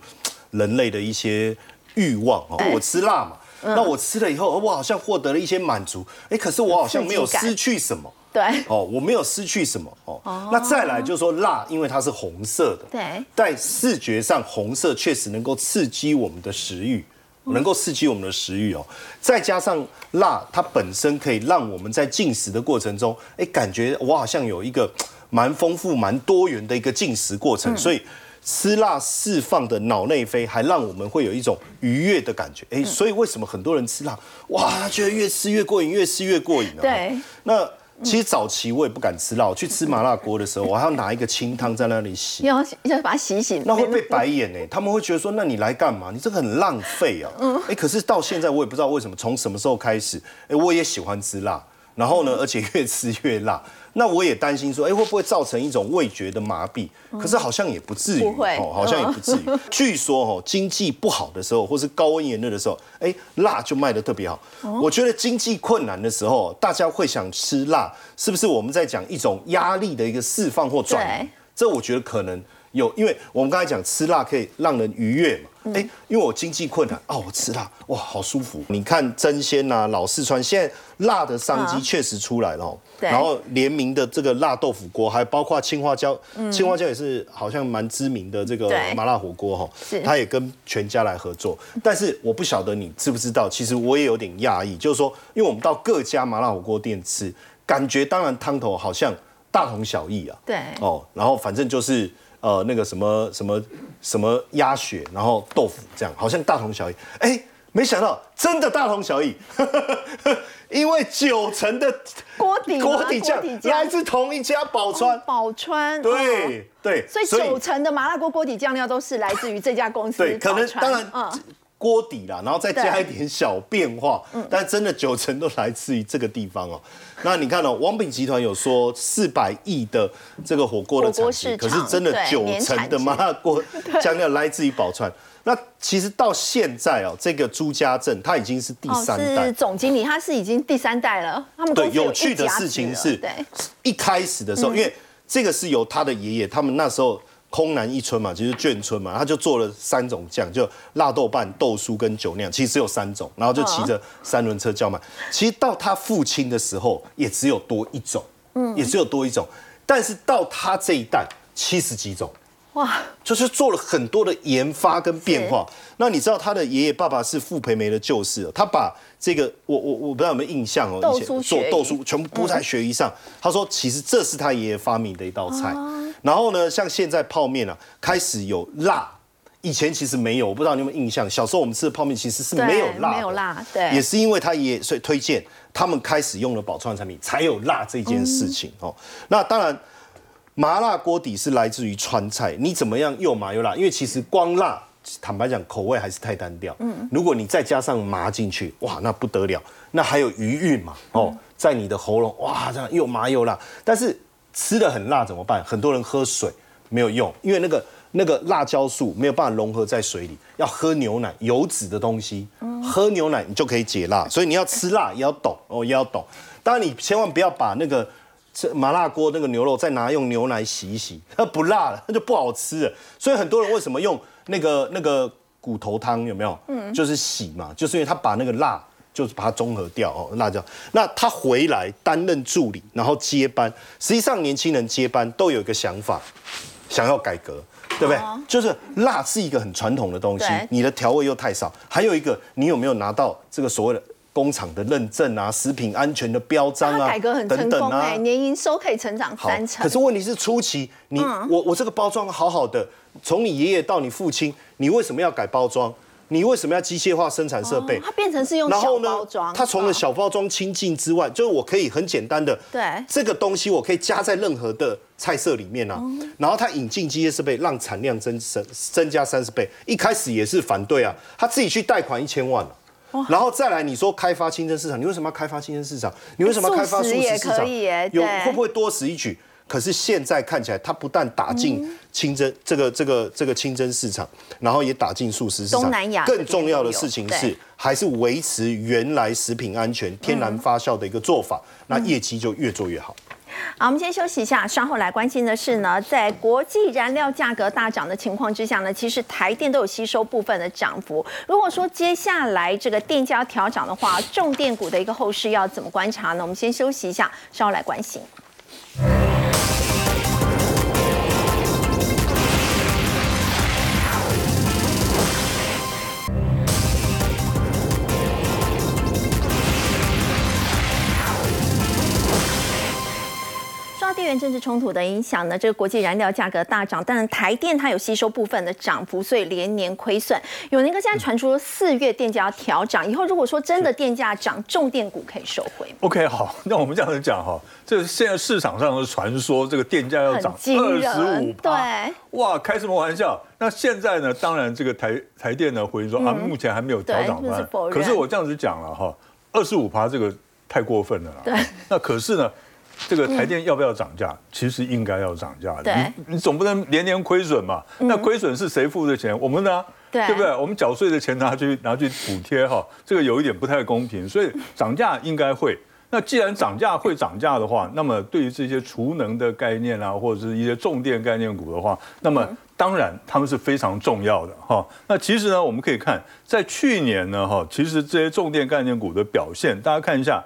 人类的一些欲望哦。我吃辣嘛，那我吃了以后，我好像获得了一些满足。哎，可是我好像没有失去什么。对哦，我没有失去什么哦。那再来就是说辣，因为它是红色的，对，在视觉上红色确实能够刺激我们的食欲，能够刺激我们的食欲哦。再加上辣，它本身可以让我们在进食的过程中，哎，感觉我好像有一个 蛮丰富、蛮多元的一个进食过程。所以吃辣释放的脑内啡，还让我们会有一种愉悦的感觉。哎，所以为什么很多人吃辣，哇，觉得越吃越过瘾，越吃越过瘾呢？对，那。其实早期我也不敢吃辣，我去吃麻辣锅的时候，我还要拿一个清汤在那里洗，要要把它洗洗。那会被白眼呢，他们会觉得说，那你来干嘛？你这个很浪费啊。嗯。哎，可是到现在我也不知道为什么，从什么时候开始，哎，我也喜欢吃辣，然后呢，而且越吃越辣。那我也担心说，哎，会不会造成一种味觉的麻痹？可是好像也不至于，不会，好像也不至于。据说哦，经济不好的时候，或是高温炎热的时候，哎，辣就卖的特别好。我觉得经济困难的时候，大家会想吃辣，是不是我们在讲一种压力的一个释放或转移？这我觉得可能。有，因为我们刚才讲吃辣可以让人愉悦嘛，哎，因为我经济困难哦，我吃辣哇，好舒服。你看真鲜呐，老四川现在辣的商机确实出来了，然后联名的这个辣豆腐锅，还包括青花椒，青花椒也是好像蛮知名的这个麻辣火锅哈，他也跟全家来合作。但是我不晓得你知不知道，其实我也有点讶异，就是说，因为我们到各家麻辣火锅店吃，感觉当然汤头好像大同小异啊，对，哦，然后反正就是。呃，那个什么什么什么鸭血，然后豆腐，这样好像大同小异。哎，没想到真的大同小异，因为九成的锅底锅底酱来自同一家宝川。宝川，对对，所以九成的麻辣锅锅底酱料都是来自于这家公司。对，可能当然，锅底啦，然后再加一点小变化，但真的九成都来自于这个地方哦。那你看哦，王炳集团有说四百亿的这个火锅的产值，可是真的九成的麻辣锅 酱料来自于宝川。那其实到现在哦，这个朱家镇他已经是第三代总经理，他是已经第三代了。他们对有趣的事情是，一开始的时候，因为这个是由他的爷爷，他们那时候。空南一村嘛，就是眷村嘛，他就做了三种酱，就辣豆瓣、豆酥跟酒酿，其实只有三种，然后就骑着三轮车叫卖。其实到他父亲的时候，也只有多一种，嗯，也只有多一种。但是到他这一代，七十几种，哇，就是做了很多的研发跟变化。那你知道他的爷爷爸爸是傅培梅的旧事，他把这个我我我不知道有没有印象哦，以前做豆酥全部铺在鳕鱼上。他说，其实这是他爷爷发明的一道菜。然后呢，像现在泡面啊，开始有辣，以前其实没有，我不知道你有没有印象。小时候我们吃的泡面其实是没有辣，没有辣，对，也是因为他爷所以推荐他们开始用了宝川产品，才有辣这件事情哦。那当然，麻辣锅底是来自于川菜，你怎么样又麻又辣？因为其实光辣，坦白讲口味还是太单调。嗯，如果你再加上麻进去，哇，那不得了，那还有余韵嘛，哦，在你的喉咙，哇，这样又麻又辣，但是。吃的很辣怎么办？很多人喝水没有用，因为那个那个辣椒素没有办法融合在水里，要喝牛奶油脂的东西，喝牛奶你就可以解辣。所以你要吃辣也要懂哦，也要懂。当然你千万不要把那个这麻辣锅那个牛肉再拿用牛奶洗一洗，它 不辣了，那 就不好吃了。所以很多人为什么用那个那个骨头汤有没有？嗯，就是洗嘛，就是因为他把那个辣。就是把它综合掉哦，辣椒。那他回来担任助理，然后接班。实际上，年轻人接班都有一个想法，想要改革，对不对？就是辣是一个很传统的东西，你的调味又太少。还有一个，你有没有拿到这个所谓的工厂的认证啊，食品安全的标章啊？改革很成功哎，年营收可以成长三成。可是问题是初期，你我我这个包装好好的，从你爷爷到你父亲，你为什么要改包装？你为什么要机械化生产设备？它变成是用小包装。它除了小包装清净之外，就是我可以很简单的，对这个东西我可以加在任何的菜色里面啊。然后它引进机械设备，让产量增增增加三十倍。一开始也是反对啊，他自己去贷款一千万了。然后再来你说开发清真市场，你为什么要开发清真市场？你为什么要开发素食市场？有会不会多此一举？可是现在看起来，它不但打进清真这个这个这个清真市场，然后也打进素食市场。东南亚更重要的事情是，还是维持原来食品安全、天然发酵的一个做法，那业绩就越做越好。好，我们先休息一下，稍后来关心的是呢，在国际燃料价格大涨的情况之下呢，其实台电都有吸收部分的涨幅。如果说接下来这个电价调涨的话，重电股的一个后市要怎么观察呢？我们先休息一下，稍后来关心。政治冲突的影响呢？这个国际燃料价格大涨，但是台电它有吸收部分的涨幅，所以连年亏损。有那个现在传出四月电价要调涨，以后如果说真的电价涨，重电股可以收回。OK，好，那我们这样子讲哈，这现在市场上的传说，这个电价要涨二十五，对，哇，开什么玩笑？那现在呢？当然这个台台电呢回应说啊，目前还没有调涨完。可是我这样子讲了哈，二十五趴这个太过分了啦。对，那可是呢？这个台电要不要涨价？其实应该要涨价的。你你总不能年年亏损嘛？那亏损是谁付的钱？我们呢？对，对不对？我们缴税的钱拿去拿去补贴哈，这个有一点不太公平。所以涨价应该会。那既然涨价会涨价的话，那么对于这些储能的概念啊，或者是一些重电概念股的话，那么当然他们是非常重要的哈。那其实呢，我们可以看在去年呢哈，其实这些重电概念股的表现，大家看一下，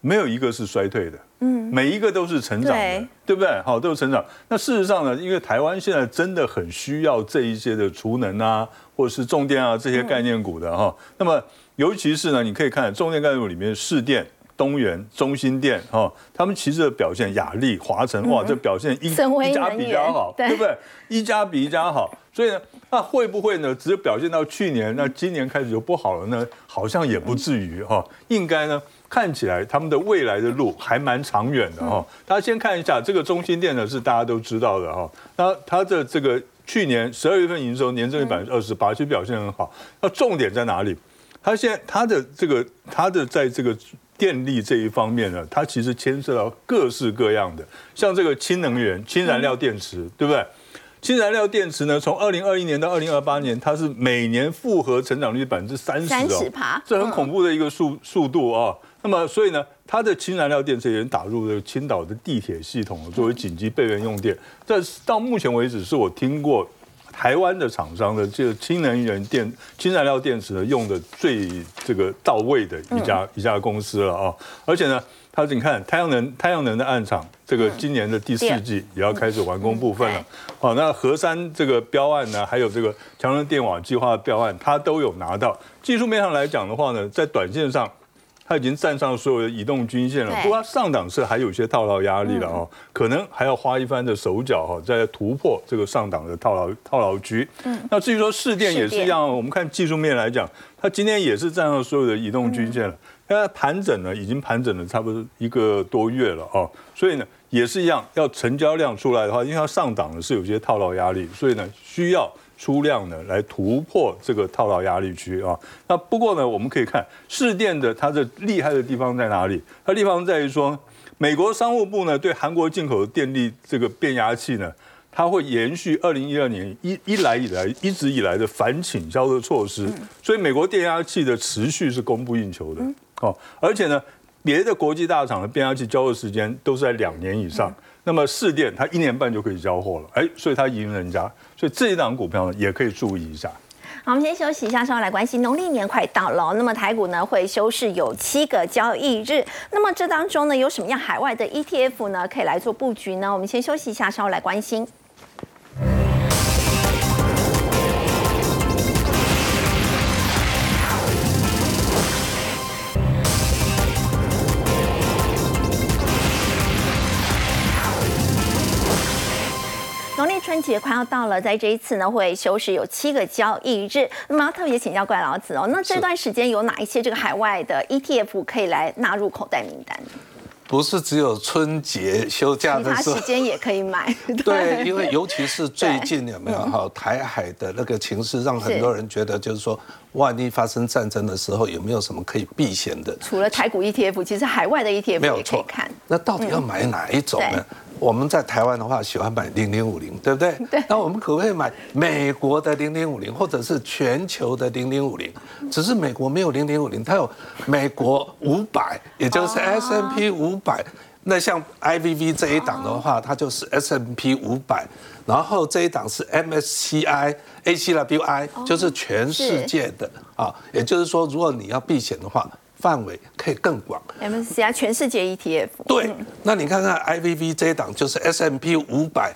没有一个是衰退的。嗯，每一个都是成长的，对不对？好，都是成长。那事实上呢，因为台湾现在真的很需要这一些的储能啊，或者是重电啊这些概念股的哈。那么，尤其是呢，你可以看重电概念股里面，市电、东元、中心电哈，他们其实的表现，雅力、华晨，哇，这表现一一家比一家好，对不对？一家比一家好。所以呢，那会不会呢？只是表现到去年，那今年开始就不好了呢？好像也不至于哈，应该呢。看起来他们的未来的路还蛮长远的哈。大家先看一下这个中心店呢，是大家都知道的哈。那它的这个去去年十二月份营收年增率百分之二十八，其实表现很好。那重点在哪里？它现在它的这个它的在这个电力这一方面呢，它其实牵涉到各式各样的，像这个氢能源、氢燃料电池，对不对？氢燃料电池呢，从二零二一年到二零二八年，它是每年复合成长率百分之三十哦，这很恐怖的一个速速度啊。那么，所以呢，它的氢燃料电池也打入了青岛的地铁系统，作为紧急备援用电。这到目前为止，是我听过台湾的厂商的这个氢能源电、氢燃料电池呢用的最这个到位的一家一家公司了啊！而且呢。它你看太阳能太阳能的暗场，这个今年的第四季也要开始完工部分了。好，那河山这个标案呢，还有这个强能电网计划的标案，它都有拿到。技术面上来讲的话呢，在短线上，它已经站上所有的移动均线了。不过上档是还有一些套牢压力了哦，可能还要花一番的手脚哈，再突破这个上档的套牢套牢区。嗯，那至于说市电也是一样，我们看技术面来讲，它今天也是站上所有的移动均线了。现在盘整呢，已经盘整了差不多一个多月了哦，所以呢也是一样，要成交量出来的话，因为它上档呢是有些套牢压力，所以呢需要出量呢来突破这个套牢压力区啊。那不过呢，我们可以看市电的它的厉害的地方在哪里？它地方在于说，美国商务部呢对韩国进口的电力这个变压器呢。它会延续二零一二年一一来以来一直以来的反倾销的措施，所以美国电压器的持续是供不应求的哦。而且呢，别的国际大厂的变压器交货时间都是在两年以上，那么市电它一年半就可以交货了，哎，所以它赢人家，所以这一档股票呢也可以注意一下。好，我们先休息一下，稍后来关心农历年快到了，那么台股呢会休市有七个交易日，那么这当中呢有什么样海外的 ETF 呢可以来做布局呢？我们先休息一下，稍后来关心。春节快要到了，在这一次呢会休市有七个交易日，那么要特别请教怪老子哦，那这段时间有哪一些这个海外的 ETF 可以来纳入口袋名单？不是只有春节休假的时候，时间也可以买。对，因为尤其是最近有没有哈台海的那个情势，让很多人觉得就是说，万一发生战争的时候，有没有什么可以避险的？除了台股 ETF，其实海外的 ETF 没有错。看那到底要买哪一种呢？我们在台湾的话，喜欢买零零五零，对不对？对。那我们可不可以买美国的零零五零，或者是全球的零零五零？只是美国没有零零五零，它有美国五百，也就是 S M P 五百。那像 I V V 这一档的话，它就是 S M P 五百，然后这一档是 M S C I A C W I，就是全世界的啊。也就是说，如果你要避险的话。范围可以更广，MSCI 全世界 ETF。对，那你看看 IVV 这一档就是 S M P 五百，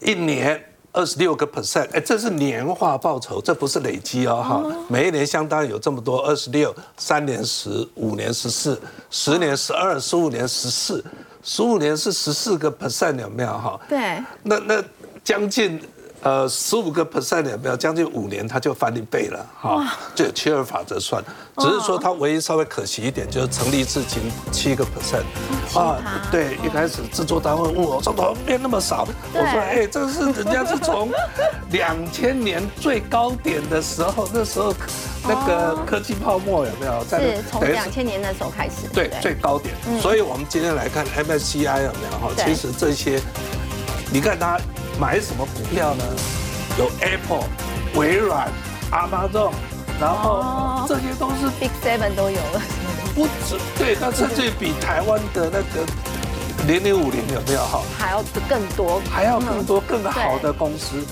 一年二十六个 percent，哎，这是年化报酬，这不是累积哦，哈，每一年相当有这么多，二十六，三年十，五年十四，十年十二，十五年十四，十五年是十四个 percent，有没有哈？对，那那将近。呃，十五个 percent 有没有？将近五年，它就翻一倍了，哈，就七二法则算。只是说它唯一稍微可惜一点，就是成立至今七个 percent。啊，对，一开始制作单位问我，怎么变那么少？我说，哎，这是人家是从 两千年最高点的时候，那时候那个科技泡沫有没有？是从两千年的时候开始。对，最高点。所以我们今天来看 MSCI 有没有？哈，其实这些，你看他。买什么股票呢？有 Apple、微软、Amazon，然后这些都是 Big Seven 都有了。不止对，它甚至比台湾的那个零零五零有没有好？还要更多，还要更多更好的公司。